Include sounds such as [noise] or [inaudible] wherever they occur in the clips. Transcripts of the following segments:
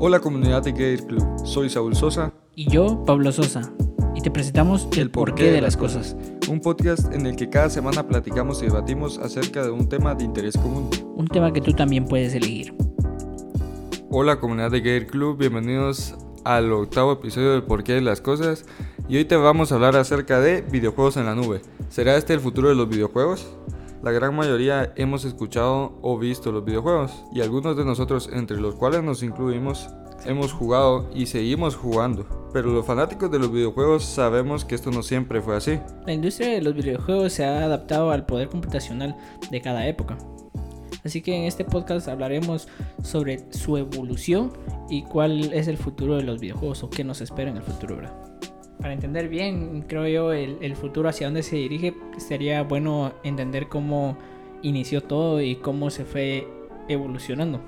Hola comunidad de Gamer Club, soy Saúl Sosa. Y yo, Pablo Sosa. Y te presentamos El, porqué, de las cosas. Un podcast en el que cada semana platicamos y debatimos acerca de un tema de interés común. Un tema que tú también puedes elegir. Hola comunidad de Gamer Club, bienvenidos al octavo episodio del porqué de las cosas. Y hoy te vamos a hablar acerca de videojuegos en la nube. ¿Será este el futuro de los videojuegos? La gran mayoría hemos escuchado o visto los videojuegos y algunos de nosotros, entre los cuales nos incluimos, hemos jugado y seguimos jugando. Pero los fanáticos de los videojuegos sabemos que esto no siempre fue así. La industria de los videojuegos se ha adaptado al poder computacional de cada época. Así que en este podcast hablaremos sobre su evolución y cuál es el futuro de los videojuegos o qué nos espera en el futuro, ¿verdad? Para entender bien, creo yo, el, futuro hacia dónde se dirige, sería bueno entender cómo inició todo y cómo se fue evolucionando.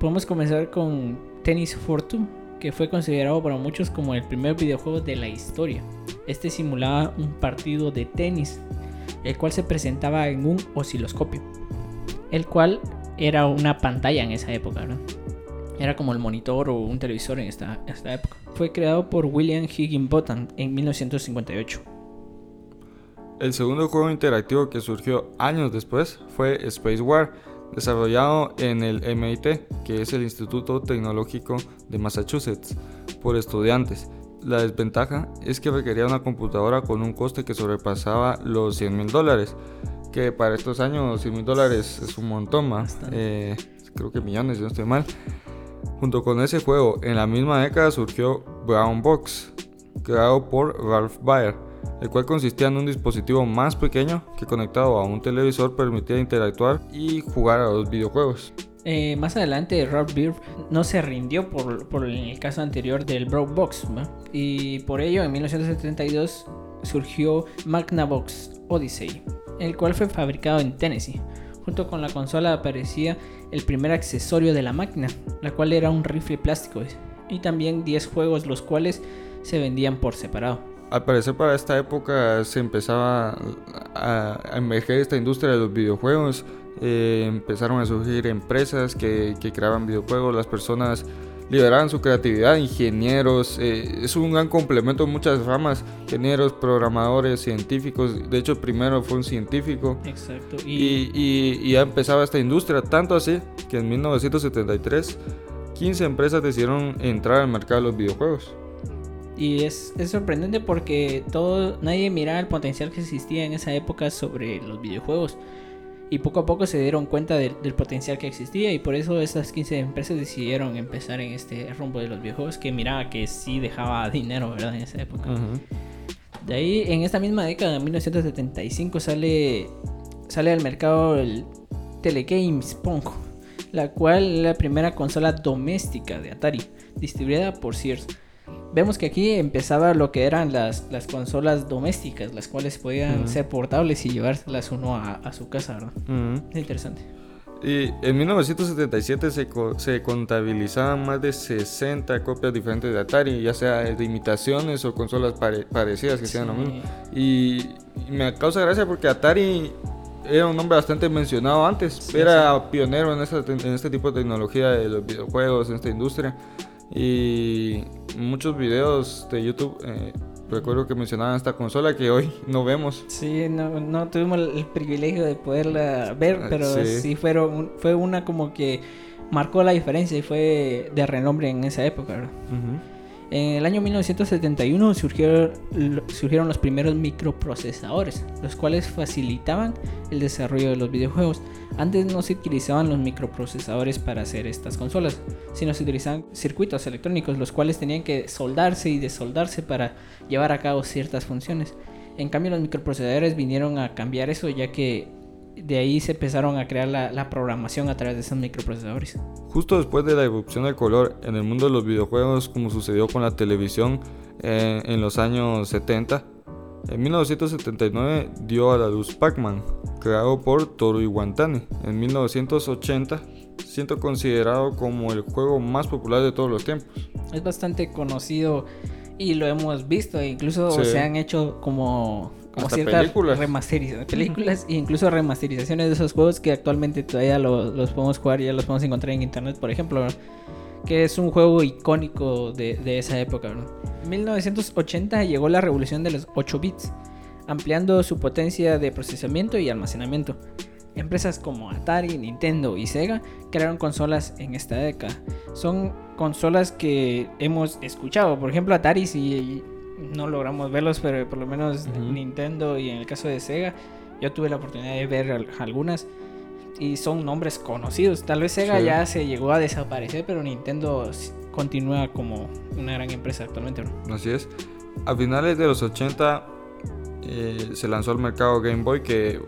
Podemos comenzar con Tennis Fortune, que fue considerado por muchos como el primer videojuego de la historia. Este simulaba un partido de tenis, el cual se presentaba en un osciloscopio, el cual era una pantalla en esa época, ¿no? Era como el monitor o un televisor en esta, esta época. Fue creado por William Higginbotham en 1958. El segundo juego interactivo que surgió años después fue Space War, desarrollado en el MIT, que es el Instituto Tecnológico de Massachusetts, por estudiantes. La desventaja es que requería una computadora con un coste que sobrepasaba los 100 mil dólares, que para estos años 100 mil dólares es un montón más, eh, creo que millones, si no estoy mal. Junto con ese juego, en la misma década surgió Brown Box, creado por Ralph Baer, el cual consistía en un dispositivo más pequeño que conectado a un televisor permitía interactuar y jugar a los videojuegos. Eh, más adelante, Ralph Baer no se rindió por, el caso anterior del Brown Box, y por ello en 1972 surgió Magnavox Odyssey, el cual fue fabricado en Tennessee. Junto con la consola aparecía el primer accesorio de la máquina, la cual era un rifle plástico, y también 10 juegos los cuales se vendían por separado. Al parecer para esta época se empezaba a, emerger esta industria de los videojuegos, eh, empezaron a surgir empresas que, que creaban videojuegos, las personas liberaban su creatividad, ingenieros, eh, es un gran complemento en muchas ramas, ingenieros, programadores, científicos, de hecho primero fue un científico. Exacto. Y, y, ya empezaba esta industria, tanto así que en 1973 15 empresas decidieron entrar al mercado de los videojuegos. Y es, es, sorprendente porque todo, nadie miraba el potencial que existía en esa época sobre los videojuegos y poco a poco se dieron cuenta del, potencial que existía y por eso esas 15 empresas decidieron empezar en este rumbo de los videojuegos que miraba que sí dejaba dinero, ¿verdad? En esa época. De ahí, en esta misma década, de 1975, sale, sale al mercado el Telegames Pong, la cual es la primera consola doméstica de Atari, distribuida por Sears vemos que aquí empezaba lo que eran las, las consolas domésticas, las cuales podían ser portables y llevárselas uno a, su casa, ¿verdad? Es interesante. Y en 1977 se, se, contabilizaban más de 60 copias diferentes de Atari, ya sea de imitaciones o consolas parecidas que sean lo mismo. Y, me causa gracia porque Atari era un nombre bastante mencionado antes, era pionero en, en este tipo de tecnología de los videojuegos, en esta industria. Y muchos videos de YouTube, eh, recuerdo que mencionaban esta consola que hoy [laughs] no vemos. Sí, no, no tuvimos el privilegio de poderla ver, ah, pero sí, fueron, fue una como que marcó la diferencia y fue de renombre en esa época. ¿verdad? En el año 1971 surgieron, los primeros microprocesadores, los cuales facilitaban el desarrollo de los videojuegos. Antes no se utilizaban los microprocesadores para hacer estas consolas, sino se utilizaban circuitos electrónicos, los cuales tenían que soldarse y desoldarse para llevar a cabo ciertas funciones. En cambio, los microprocesadores vinieron a cambiar eso, ya que de ahí se empezaron a crear la, programación a través de esos microprocesadores. Justo después de la erupción del color en el mundo de los videojuegos, como sucedió con la televisión eh, en los años 70, en 1979 dio a la luz Pac-Man, creado por Toru Iwatani. En 1980, siendo considerado como el juego más popular de todos los tiempos. Es bastante conocido y lo hemos visto, incluso se han hecho como como ciertas películas. remasterizaciones, [laughs] películas e incluso remasterizaciones de esos juegos que actualmente todavía los podemos jugar y ya los podemos encontrar en internet, por ejemplo, que es un juego icónico de, de esa época. En 1980 llegó la revolución de los 8 bits, ampliando su potencia de procesamiento y almacenamiento. Empresas como Atari, Nintendo y Sega crearon consolas en esta década. Son consolas que hemos escuchado. Por ejemplo, Atari si no logramos verlos, pero por lo menos. Nintendo y en el caso de Sega, yo tuve la oportunidad de ver al- algunas y son nombres conocidos. Tal vez Sega Sí. ya se llegó a desaparecer, pero Nintendo continúa como una gran empresa actualmente. ¿no? Así es. A finales de los 80 eh, se lanzó al mercado Game Boy que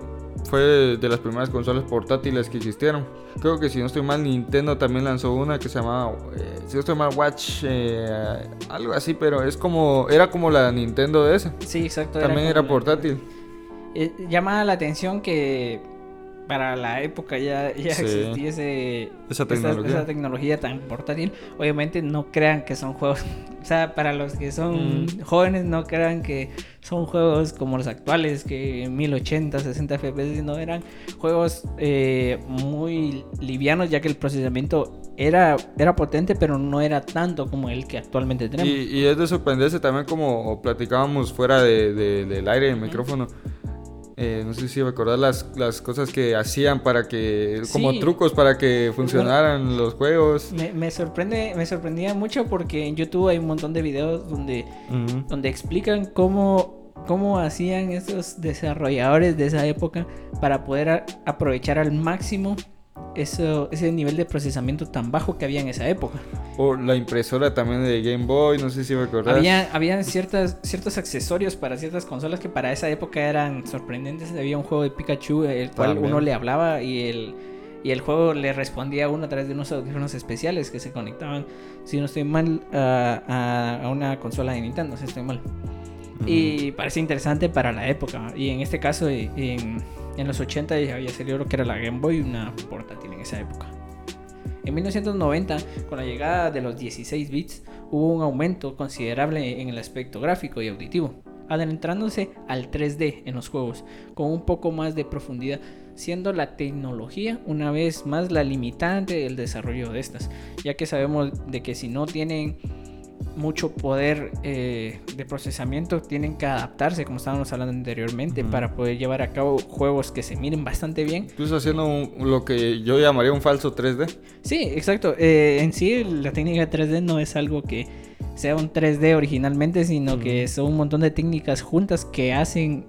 fue de las primeras consolas portátiles que existieron. Creo que si no estoy mal Nintendo también lanzó una que se llamaba, eh, si no estoy mal Watch, eh, algo así, pero es como, era como la Nintendo DS. Sí, exacto. También era la- portátil. Eh, llama la atención que para la época ya, ya Sí. existiese Esa esa- tecnología. esa tecnología tan portátil. Obviamente no crean que son juegos, [laughs] o sea, para los que son Mm. jóvenes no crean que son juegos como los actuales, que en 1080, 60 FPS, no eran juegos eh, muy livianos ya que el procesamiento era, era potente pero no era tanto como el que actualmente tenemos. Y, y es de sorprenderse también como platicábamos fuera de- de- del aire del micrófono. Eh, no sé si recordar las, las cosas que hacían para que, como trucos para que funcionaran los juegos. Me, me sorprende, me sorprendía mucho porque en YouTube hay un montón de videos donde donde explican cómo, cómo hacían esos desarrolladores de esa época para poder aprovechar al máximo eso, ese nivel de procesamiento tan bajo que había en esa época. O la impresora también de Game Boy, no sé si recordás. Había, habían ciertas, ciertos accesorios para ciertas consolas que para esa época eran sorprendentes. Había un juego de Pikachu el cual También. uno le hablaba y el, y el juego le respondía a uno a través de unos audífonos especiales que se conectaban, si no estoy mal, a, a- a una consola de Nintendo, si estoy mal. Y parece interesante para la época. Y en este caso, en, en los 80 ya había salido lo que era la Game Boy, una portátil en esa época. En 1990, con la llegada de los 16 bits, hubo un aumento considerable en el aspecto gráfico y auditivo, adentrándose al 3D en los juegos, con un poco más de profundidad, siendo la tecnología una vez más la limitante del desarrollo de estas, ya que sabemos de que si no tienen mucho poder eh, de procesamiento, tienen que adaptarse, como estábamos hablando anteriormente, para poder llevar a cabo juegos que se miren bastante bien. Incluso haciendo un- lo que yo llamaría un falso 3D. Sí, exacto. Eh, en sí, la técnica 3D no es algo que sea un 3D originalmente, sino que son un montón de técnicas juntas que hacen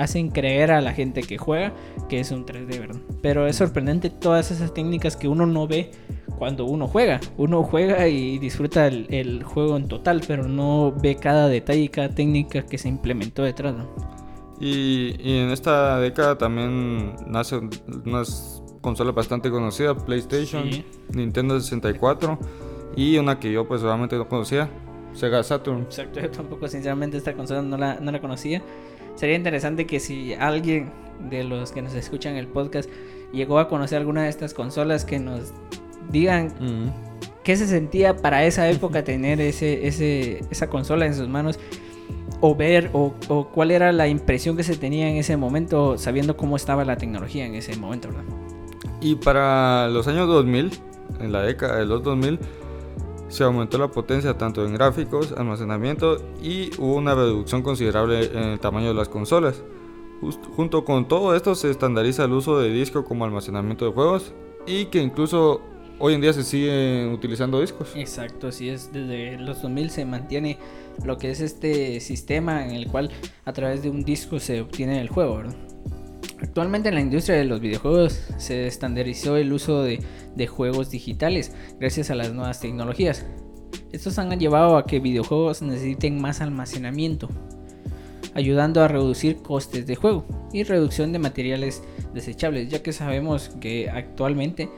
hacen creer a la gente que juega que es un 3D, ¿verdad? Pero es sorprendente todas esas técnicas que uno no ve cuando uno juega. Uno juega y disfruta el, el juego en total, pero no ve cada detalle y cada técnica que se implementó detrás. ¿no? Y, y en esta década también nace unas consolas bastante conocidas, PlayStation, Sí. Nintendo 64 y una que yo pues obviamente no conocía, Sega Saturn. Exacto, [laughs] yo tampoco sinceramente esta consola no la, no la conocía. Sería interesante que si alguien de los que nos escuchan el podcast llegó a conocer alguna de estas consolas, que nos digan Ujú. qué se sentía para esa época [laughs] tener ese, ese, esa consola en sus manos o ver o, o cuál era la impresión que se tenía en ese momento sabiendo cómo estaba la tecnología en ese momento, ¿verdad? Y para los años 2000, en la década de los 2000, se aumentó la potencia tanto en gráficos, almacenamiento y hubo una reducción considerable en el tamaño de las consolas. Just- junto con todo esto se estandariza el uso de disco como almacenamiento de juegos y que incluso hoy en día se siguen utilizando discos. Exacto, así es. Desde los 2000 se mantiene lo que es este sistema en el cual a través de un disco se obtiene el juego, ¿verdad? Actualmente en la industria de los videojuegos se estandarizó el uso de, juegos digitales gracias a las nuevas tecnologías. Estos han llevado a que videojuegos necesiten más almacenamiento, ayudando a reducir costes de juego y reducción de materiales desechables, ya que sabemos que actualmente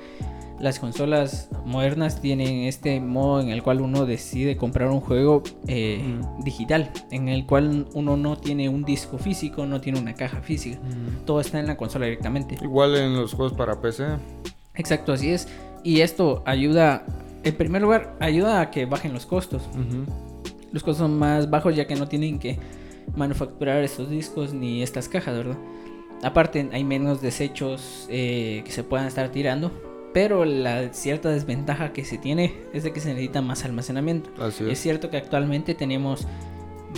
las consolas modernas tienen este modo en el cual uno decide comprar un juego eh, Mm. digital, en el cual uno no tiene un disco físico, no tiene una caja física, todo está en la consola directamente. Igual en los juegos para PC. Exacto, así es. Y esto ayuda, en primer lugar, ayuda a que bajen los costos. Los costos son más bajos ya que no tienen que manufacturar estos discos ni estas cajas, ¿verdad? Aparte hay menos desechos eh, que se puedan estar tirando pero la cierta desventaja que se tiene es de que se necesita más almacenamiento. Así Es es. cierto que actualmente tenemos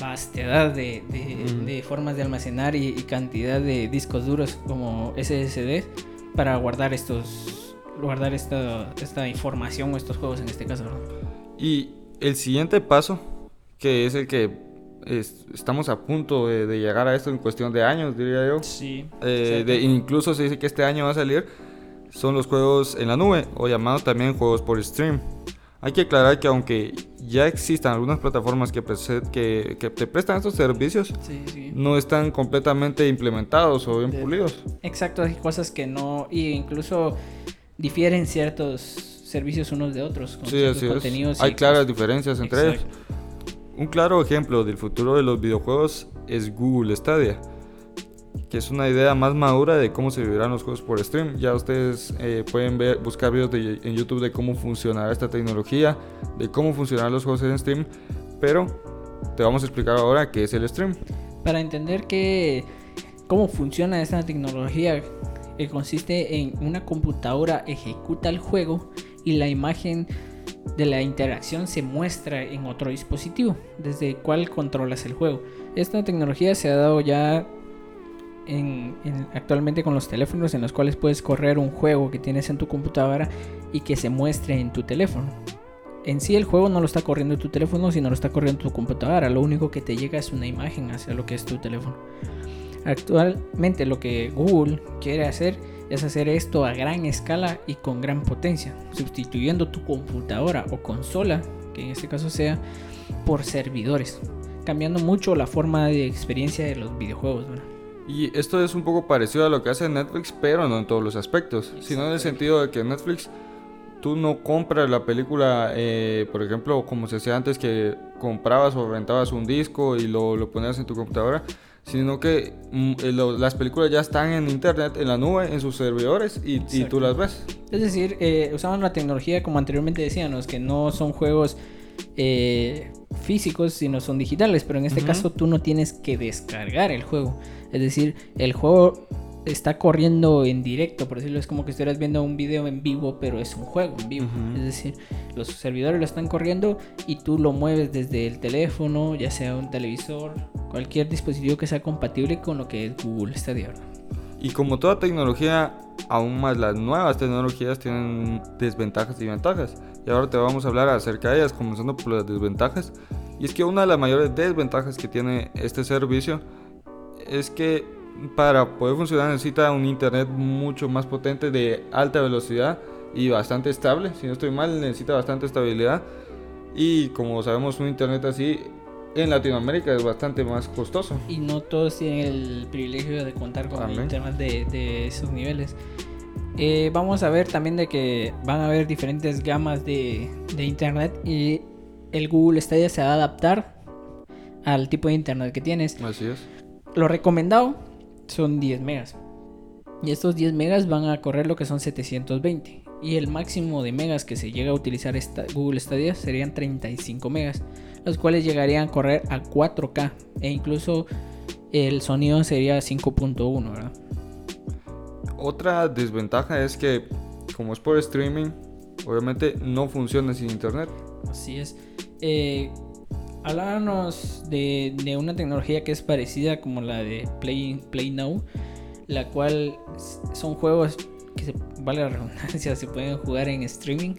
vastedad de, de- Ujú. de formas de almacenar y, y cantidad de discos duros como SSD para guardar estos guardar esta, esta información o estos juegos en este caso. Y el siguiente paso, que es el que es- estamos a punto de, de llegar a esto en cuestión de años, diría yo. Sí. Eh, de- incluso se dice que este año va a salir, son los juegos en la nube, o llamados también juegos por stream. Hay que aclarar que aunque ya existan algunas plataformas que, que, que te prestan estos servicios, Sí, sí. no están completamente implementados o bien De- pulidos. Exacto, hay cosas que no, y incluso difieren ciertos servicios unos de otros. con Sí, así es. contenidos y Hay claras cosas. diferencias entre ellos. Un claro ejemplo del futuro de los videojuegos es Google Stadia, que es una idea más madura de cómo se vivirán los juegos por stream. Ya ustedes eh, pueden ver, buscar videos de- en YouTube de cómo funcionará esta tecnología, de cómo funcionarán los juegos en stream, pero te vamos a explicar ahora qué es el stream. Para entender que cómo funciona esta tecnología, que consiste en una computadora ejecuta el juego y la imagen de la interacción se muestra en otro dispositivo, desde el cual controlas el juego. Esta tecnología se ha dado ya en- en- actualmente con los teléfonos en los cuales puedes correr un juego que tienes en tu computadora y que se muestre en tu teléfono. En sí el juego no lo está corriendo tu teléfono, sino lo está corriendo tu computadora. Lo único que te llega es una imagen hacia lo que es tu teléfono. Actualmente lo que Google quiere hacer es hacer esto a gran escala y con gran potencia, sustituyendo tu computadora o consola, que en este caso sea, por servidores, cambiando mucho la forma de experiencia de los videojuegos. Y esto es un poco parecido a lo que hace Netflix, pero no en todos los aspectos, sino en el sentido de que Netflix tú no compras la película, eh, por ejemplo, como se hacía antes, que comprabas o rentabas un disco y lo, lo ponías en tu computadora, sino que mm, eh, lo- las películas ya están en internet, en la nube, en sus servidores y, y tú las ves. Es decir, eh, usaban la tecnología como anteriormente decíamos, que no son juegos eh, físicos, sino son digitales, pero en este caso tú no tienes que descargar el juego. Es decir, el juego está corriendo en directo, por decirlo, es como que estuvieras viendo un video en vivo, pero es un juego en vivo. Es decir, los servidores lo están corriendo y tú lo mueves desde el teléfono, ya sea un televisor, cualquier dispositivo que sea compatible con lo que es Google Stadia. Y como toda tecnología, aún más las nuevas tecnologías tienen desventajas y ventajas. Y ahora te vamos a hablar acerca de ellas, comenzando por las desventajas. Y es que una de las mayores desventajas que tiene este servicio es que para poder funcionar necesita un internet mucho más potente de alta velocidad y bastante estable. Si no estoy mal, necesita bastante estabilidad. Y como sabemos, un internet así en Latinoamérica es bastante más costoso. Y no todos tienen el privilegio de contar con Amén. internet de, de esos niveles. Eh, vamos a ver también de que van a haber diferentes gamas de, de internet y el Google Stadia se va a adaptar al tipo de internet que tienes. Así es. Lo recomendado son 10 megas. Y estos 10 megas van a correr lo que son 720. Y el máximo de megas que se llega a utilizar esta Google Stadia serían 35 megas. Los cuales llegarían a correr a 4K. E incluso el sonido sería 5.1, ¿verdad? Otra desventaja es que, como es por streaming, obviamente no funciona sin internet. Así es. Eh, hablábamos de, una tecnología que es parecida como la de Play, Play Now, la cual son juegos que, se, vale la redundancia, [laughs] se pueden jugar en streaming.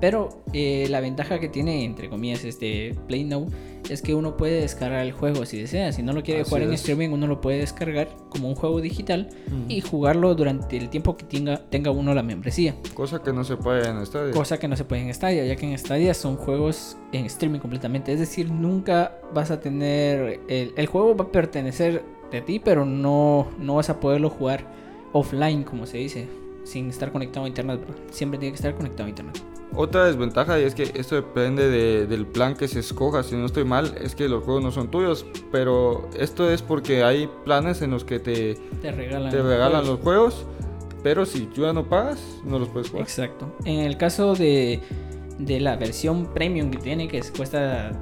Pero eh, la ventaja que tiene, entre comillas, este Play Now es que uno puede descargar el juego si desea. Si no lo quiere Así jugar en streaming, uno lo puede descargar como un juego digital y jugarlo durante el tiempo que tenga, tenga uno la membresía. Cosa que no se puede en Stadia. Cosa que no se puede en Stadia, ya que en Stadia son juegos en streaming completamente. Es decir, nunca vas a tener. El, el juego va a pertenecer de ti, pero no, no vas a poderlo jugar offline, como se dice, sin estar conectado a internet. ¿verdad? Siempre tiene que estar conectado a internet. Otra desventaja y es que esto depende de- del plan que se escoja. Si no estoy mal, es que los juegos no son tuyos. Pero esto es porque hay planes en los que te, Te regalan, te regalan los juegos. Pero si tú ya no pagas, no los puedes jugar. Exacto. En el caso de, de la versión premium que tiene, que es- cuesta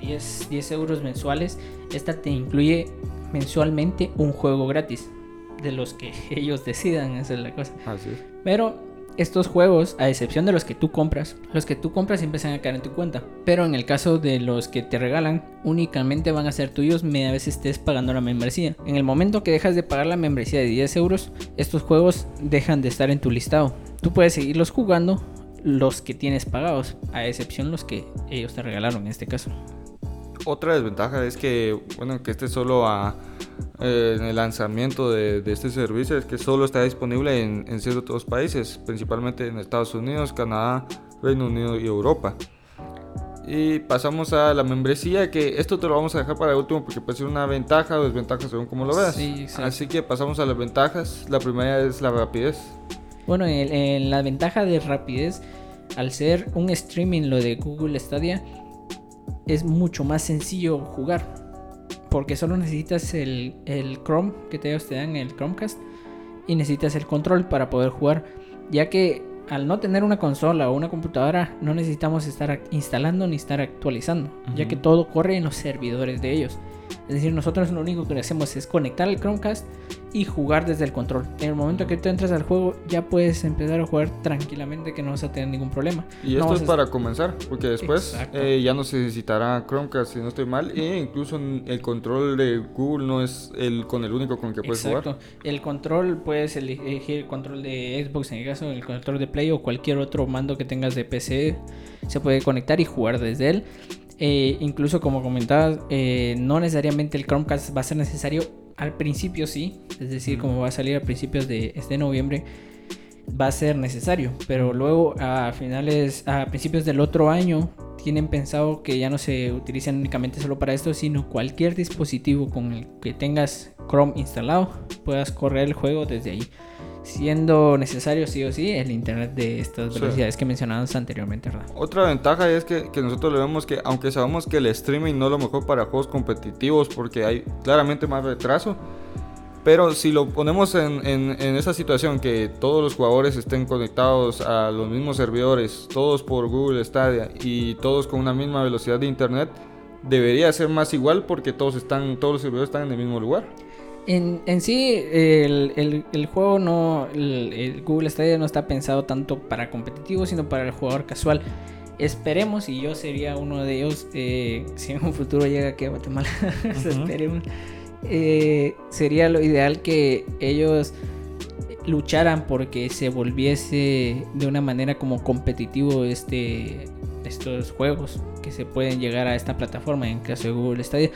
10, 10 euros mensuales, esta te incluye mensualmente un juego gratis. De los que [laughs] ellos decidan, esa es la cosa. Así es. Pero estos juegos, a excepción de los que tú compras, los que tú compras van a caer en tu cuenta. Pero en el caso de los que te regalan, únicamente van a ser tuyos media vez estés pagando la membresía. En el momento que dejas de pagar la membresía de 10 euros, estos juegos dejan de estar en tu listado. Tú puedes seguirlos jugando los que tienes pagados, a excepción los que ellos te regalaron en este caso. Otra desventaja es que, bueno, que este solo a, eh, en el lanzamiento de, de, este servicio es que solo está disponible en, en, ciertos países, principalmente en Estados Unidos, Canadá, Reino Unido y Europa. Y pasamos a la membresía, que esto te lo vamos a dejar para el último porque puede ser una ventaja o desventaja según como lo veas. Sí, sí. Así que pasamos a las ventajas. La primera es la rapidez. Bueno, en, en la ventaja de rapidez, al ser un streaming lo de Google Stadia, es mucho más sencillo jugar. Porque solo necesitas el, el Chrome que te, te dan, el Chromecast, y necesitas el control para poder jugar. Ya que al no tener una consola o una computadora, no necesitamos estar instalando ni estar actualizando, uh -huh. ya que todo corre en los servidores de ellos. Es decir, nosotros lo único que hacemos es conectar el Chromecast y jugar desde el control. En el momento que tú entras al juego, ya puedes empezar a jugar tranquilamente que no vas a tener ningún problema. Y no esto es a... para comenzar, porque después eh, ya no se necesitará Chromecast si no estoy mal. E incluso el control de Google no es el con el único con el que puedes Exacto. jugar. El control puedes elegir el control de Xbox en el caso, el control de Play o cualquier otro mando que tengas de PC. Se puede conectar y jugar desde él. Eh, incluso como comentabas, eh, no necesariamente el Chromecast va a ser necesario. Al principio sí, es decir, como va a salir a principios de este noviembre, va a ser necesario. Pero luego a finales, a principios del otro año, tienen pensado que ya no se utilizan únicamente solo para esto, sino cualquier dispositivo con el que tengas Chrome instalado, puedas correr el juego desde ahí siendo necesario sí o sí el internet de estas velocidades sí. que mencionamos anteriormente, ¿verdad? Otra ventaja es que, que, nosotros le vemos que, aunque sabemos que el streaming no es lo mejor para juegos competitivos porque hay claramente más retraso, pero si lo ponemos en, en, en esa situación que todos los jugadores estén conectados a los mismos servidores, todos por Google Stadia y todos con una misma velocidad de internet, debería ser más igual porque todos están, todos los servidores están en el mismo lugar. En, en, sí, el, el, el juego no. El, el, Google Stadia no está pensado tanto para competitivo, sino para el jugador casual. Esperemos, y yo sería uno de ellos, eh, si en un futuro llega aquí a Guatemala, [laughs] uh -huh. esperemos. Eh, sería lo ideal que ellos lucharan porque se volviese de una manera como competitivo este, estos juegos que se pueden llegar a esta plataforma en caso de Google Stadia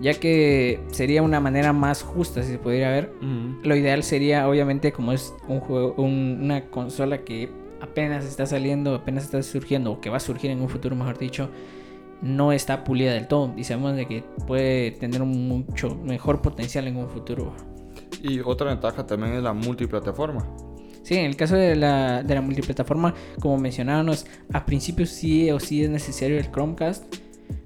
ya que sería una manera más justa si se pudiera ver. Uh -huh. Lo ideal sería, obviamente, como es un juego, un, una consola que apenas está saliendo, apenas está surgiendo, o que va a surgir en un futuro, mejor dicho, no está pulida del todo. Y sabemos de que puede tener un mucho mejor potencial en un futuro. Y otra ventaja también es la multiplataforma. Sí, en el caso de la, de la multiplataforma, como mencionábamos, a principio sí o sí es necesario el Chromecast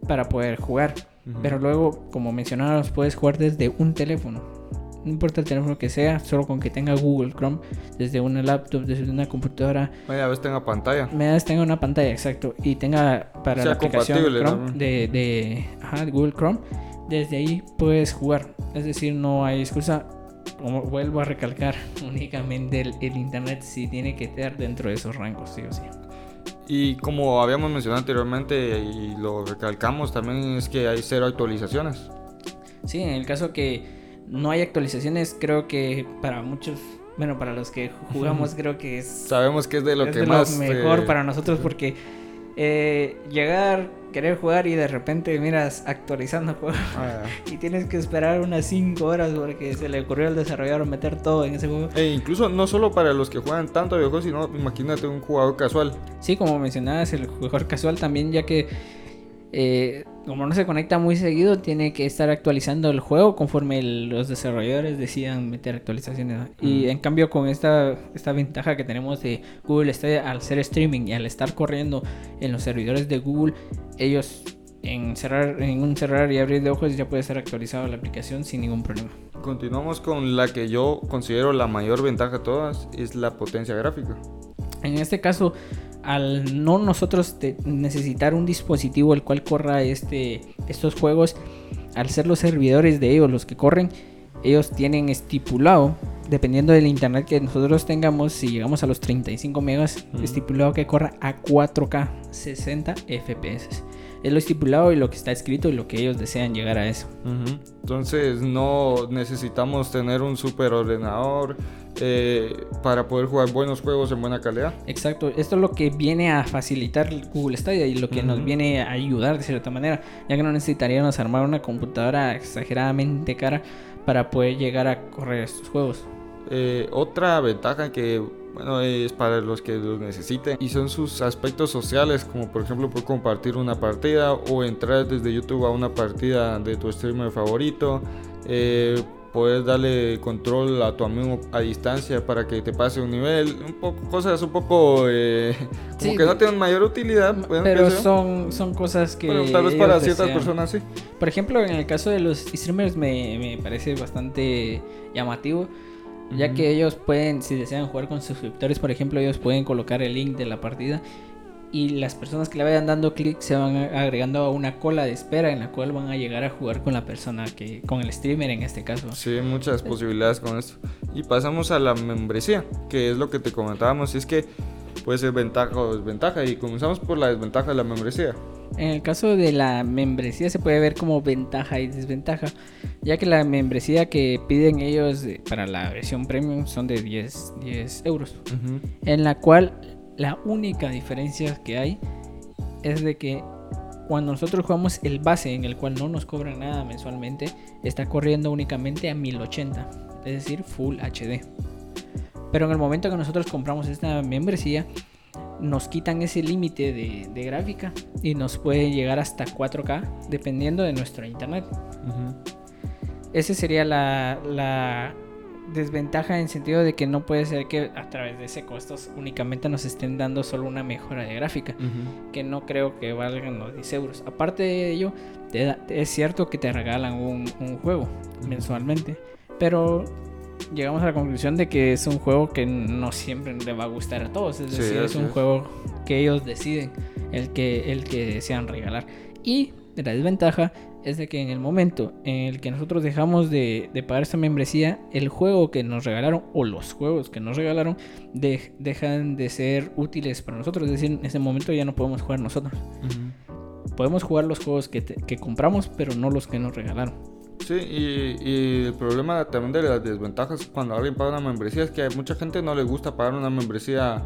para poder jugar. Uh -huh. Pero luego, como mencionábamos, puedes jugar desde un teléfono. No importa el teléfono que sea, solo con que tenga Google Chrome, desde una laptop, desde una computadora. Media vez tenga pantalla. Media vez tenga una pantalla, exacto. Y tenga para sea la aplicación Chrome ¿no? de, de, ajá, Google Chrome. Desde ahí puedes jugar. Es decir, no hay excusa. Como vuelvo a recalcar, [laughs] únicamente el, el internet sí tiene que estar dentro de esos rangos, sí o sí. Y como habíamos mencionado anteriormente y lo recalcamos también es que hay cero actualizaciones. Sí, en el caso que no hay actualizaciones, creo que para muchos, bueno, para los que jugamos [laughs] creo que es... Sabemos que es de lo es que de más... Lo mejor eh... para nosotros porque eh, llegar, querer jugar y de repente miras actualizando juego ah. [laughs] y tienes que esperar unas 5 horas porque se le ocurrió al desarrollador meter todo en ese juego. E incluso no solo para los que juegan tanto videojuegos, sino imagínate un jugador casual. Sí, como mencionabas, el jugador casual también, ya que eh, como no se conecta muy seguido, tiene que estar actualizando el juego conforme el, los desarrolladores decidan meter actualizaciones. Mm. Y en cambio, con esta, esta ventaja que tenemos de Google Stadia al ser streaming y al estar corriendo en los servidores de Google, ellos en cerrar, en un cerrar y abrir de ojos ya puede ser actualizado la aplicación sin ningún problema. Continuamos con la que yo considero la mayor ventaja de todas, es la potencia gráfica. En este caso, al no nosotros necesitar un dispositivo el cual corra este, estos juegos, al ser los servidores de ellos los que corren, ellos tienen estipulado dependiendo del internet que nosotros tengamos, si llegamos a los 35 megas, Ujú. estipulado que corra a 4K 60 FPS. Es lo estipulado y lo que está escrito y lo que ellos desean llegar a eso. Entonces no necesitamos tener un super ordenador eh, para poder jugar buenos juegos en buena calidad. Exacto, esto es lo que viene a facilitar Google Stadia y lo que nos viene a ayudar de cierta manera, ya que no necesitaríamos armar una computadora exageradamente cara para poder llegar a correr estos juegos. Eh, otra ventaja que bueno, es para los que los necesiten y son sus aspectos sociales, como por ejemplo poder compartir una partida o entrar desde YouTube a una partida de tu streamer favorito, eh, poder darle control a tu amigo a distancia para que te pase un nivel, un poco cosas un poco eh, como Sí, que no tienen mayor utilidad, bueno, Pero son, son cosas que... Tal vez para ciertas desean. personas sí. Por ejemplo, en el caso de los streamers me, me parece bastante llamativo, ya que ellos pueden, si desean jugar con suscriptores, por ejemplo, ellos pueden colocar el link de la partida y las personas que le vayan dando clic se van agregando a una cola de espera en la cual van a llegar a jugar con la persona que, con el streamer en este caso. Sí, muchas posibilidades con esto. Y pasamos a la membresía, que es lo que te comentábamos. Y es que puede ser ventaja o desventaja. Y comenzamos por la desventaja de la membresía. En el caso de la membresía se puede ver como ventaja y desventaja, ya que la membresía que piden ellos para la versión premium son de 10, 10 euros. en la cual la única diferencia que hay es de que cuando nosotros jugamos el base en el cual no nos cobran nada mensualmente, está corriendo únicamente a 1080, es decir, Full HD. Pero en el momento que nosotros compramos esta membresía, nos quitan ese límite de, de gráfica y nos puede llegar hasta 4K dependiendo de nuestro internet. Esa sería la, la desventaja en sentido de que no puede ser que a través de ese costos únicamente nos estén dando solo una mejora de gráfica, que no creo que valgan los 10 euros. Aparte de ello, te da- es cierto que te regalan un, un juego mensualmente, pero llegamos a la conclusión de que es un juego que no siempre le va a gustar a todos, es Sí, decir, es un es. juego que ellos deciden el que, el que desean regalar. Y la desventaja es de que en el momento en el que nosotros dejamos de, de pagar esta membresía, el juego que nos regalaron o los juegos que nos regalaron de- dejan de ser útiles para nosotros. Es decir, en ese momento ya no podemos jugar nosotros. Podemos jugar los juegos que, te- que compramos, pero no los que nos regalaron. Sí, y, y el problema también de las desventajas cuando alguien paga una membresía es que a mucha gente no le gusta pagar una membresía.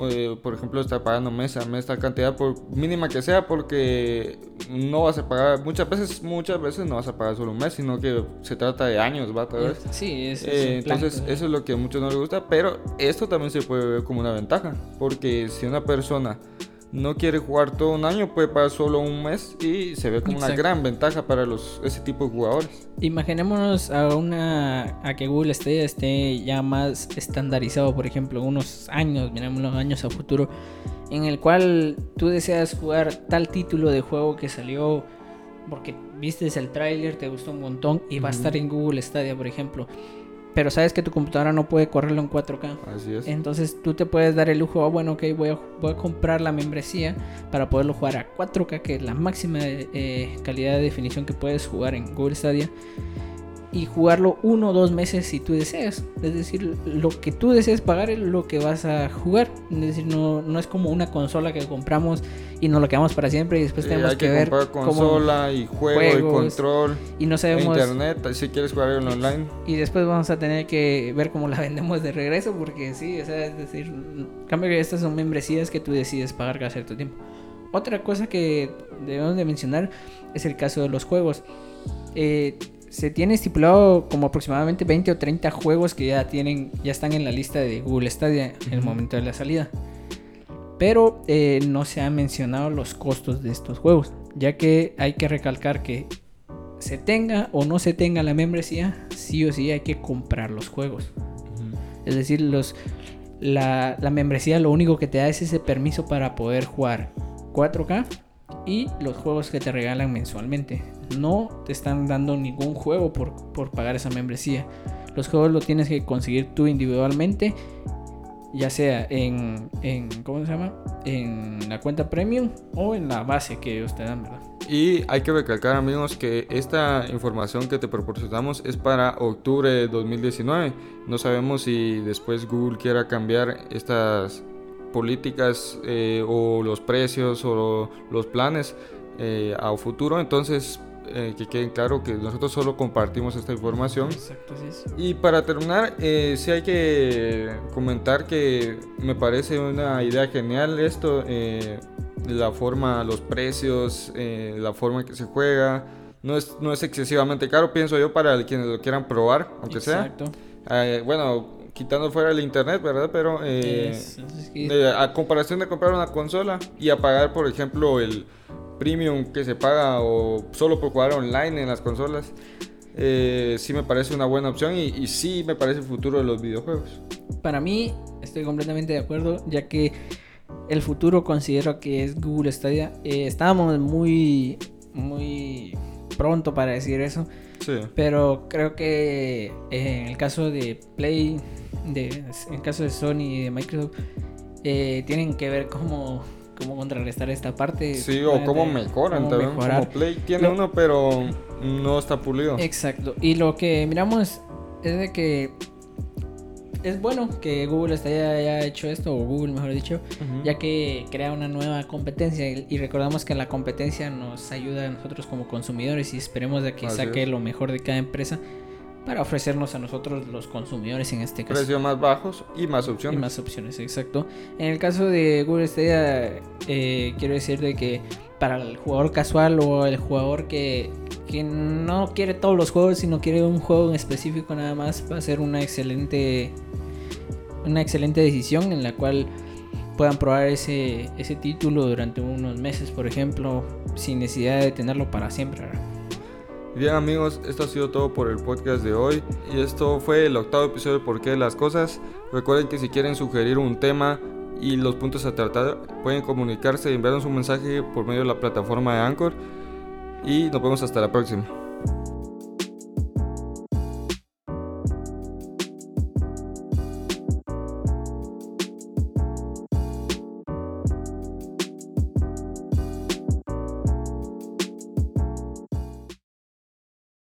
Eh, por ejemplo, estar pagando mes a mes tal cantidad, por mínima que sea, porque no vas a pagar, muchas veces, muchas veces no vas a pagar solo un mes, sino que se trata de años, ¿va? Tal vez. Sí, es, Eh, entonces eso es lo que a muchos no les gusta, pero esto también se puede ver como una ventaja, porque si una persona no quiere jugar todo un año, puede pagar solo un mes y se ve como una gran ventaja para los, ese tipo de jugadores. Imaginémonos a una a que Google Stadia esté ya más estandarizado, por ejemplo, unos años, miremos unos años a futuro, en el cual tú deseas jugar tal título de juego que salió porque viste el tráiler, te gustó un montón y va a estar en Google Stadia, por ejemplo. Pero sabes que tu computadora no puede correrlo en 4K. Así es. Entonces tú te puedes dar el lujo, ah, bueno, ok, voy a, voy a comprar la membresía para poderlo jugar a 4K, que es la máxima eh, calidad de definición que puedes jugar en Google Stadia. Y jugarlo uno o dos meses si tú deseas. Es decir, lo que tú deseas pagar es lo que vas a jugar. Es decir, no, no es como una consola que compramos y nos lo quedamos para siempre y después tenemos hay que, que, ver comprar cómo... consola y juego y juegos, control, Y no e sabemos... internet, si quieres jugar en online. Y después vamos a tener que ver cómo la [laughs] vendemos de regreso, porque sí, o sea, es decir, en cambio que estas son membresías que tú decides pagar cada cierto tiempo. Otra cosa que debemos de mencionar es el caso de los juegos. Eh, se tiene estipulado como aproximadamente 20 o 30 juegos que ya tienen, ya están en la lista de Google Stadia en el momento de la salida. Pero eh, no se han mencionado los costos de estos juegos, ya que hay que recalcar que se tenga o no se tenga la membresía, sí o sí hay que comprar los juegos. Es decir, los, la, la membresía lo único que te da es ese permiso para poder jugar 4K y los juegos que te regalan mensualmente. No te están dando ningún juego por, por pagar esa membresía. Los juegos lo tienes que conseguir tú individualmente, ya sea en, en ¿cómo se llama? En la cuenta premium o en la base que ellos te dan, ¿verdad? Y hay que recalcar amigos que esta información que te proporcionamos es para octubre de 2019. No sabemos si después Google quiera cambiar estas políticas eh, o los precios o los planes eh, a futuro. Entonces eh, que queden claro que nosotros solo compartimos esta información. Exacto, sí, Y para terminar, eh, sí hay que comentar que me parece una idea genial esto, eh, la forma, los precios, eh, la forma en que se juega. No es, no es excesivamente caro, pienso yo, para quienes lo quieran probar, aunque Exacto. sea. Bueno, quitando fuera el internet, ¿verdad? Pero eh, Es- es que- a comparación de comprar una consola y a pagar, por ejemplo, el premium que se paga o solo por jugar online en las consolas, eh, sí me parece una buena opción y, y sí me parece el futuro de los videojuegos. Para mí, estoy completamente de acuerdo, ya que el futuro considero que es Google Stadia. Eh, estábamos muy, muy pronto para decir eso, Sí. pero creo que eh, en el caso de Play, de, en el caso de Sony y de Microsoft, eh, tienen que ver cómo, cómo contrarrestar esta parte. Sí, o de- cómo de mejoran cómo también. Como Play tiene Lo- uno, pero no está pulido. Exacto. Y lo que miramos es de que es bueno que Google haya, hecho esto, o Google mejor dicho, ya que crea una nueva competencia y, y recordamos que la competencia nos ayuda a nosotros como consumidores y esperemos de que Así saque es. lo mejor de cada empresa para ofrecernos a nosotros los consumidores en este caso. Precios más bajos y más Y opciones. más opciones, exacto. En el caso de Google Stadia, eh, quiero decir de que para el jugador casual o el jugador que, que no quiere todos los juegos, sino quiere un juego en específico nada más, va a ser una excelente, una excelente decisión en la cual puedan probar ese, ese título durante unos meses, por ejemplo, sin necesidad de tenerlo para siempre. ¿verdad? Bien amigos, esto ha sido todo por el podcast de hoy y esto fue el octavo episodio de Por qué las cosas. Recuerden que si quieren sugerir un tema y los puntos a tratar, pueden comunicarse y enviarnos un mensaje por medio de la plataforma de Anchor y nos vemos hasta la próxima.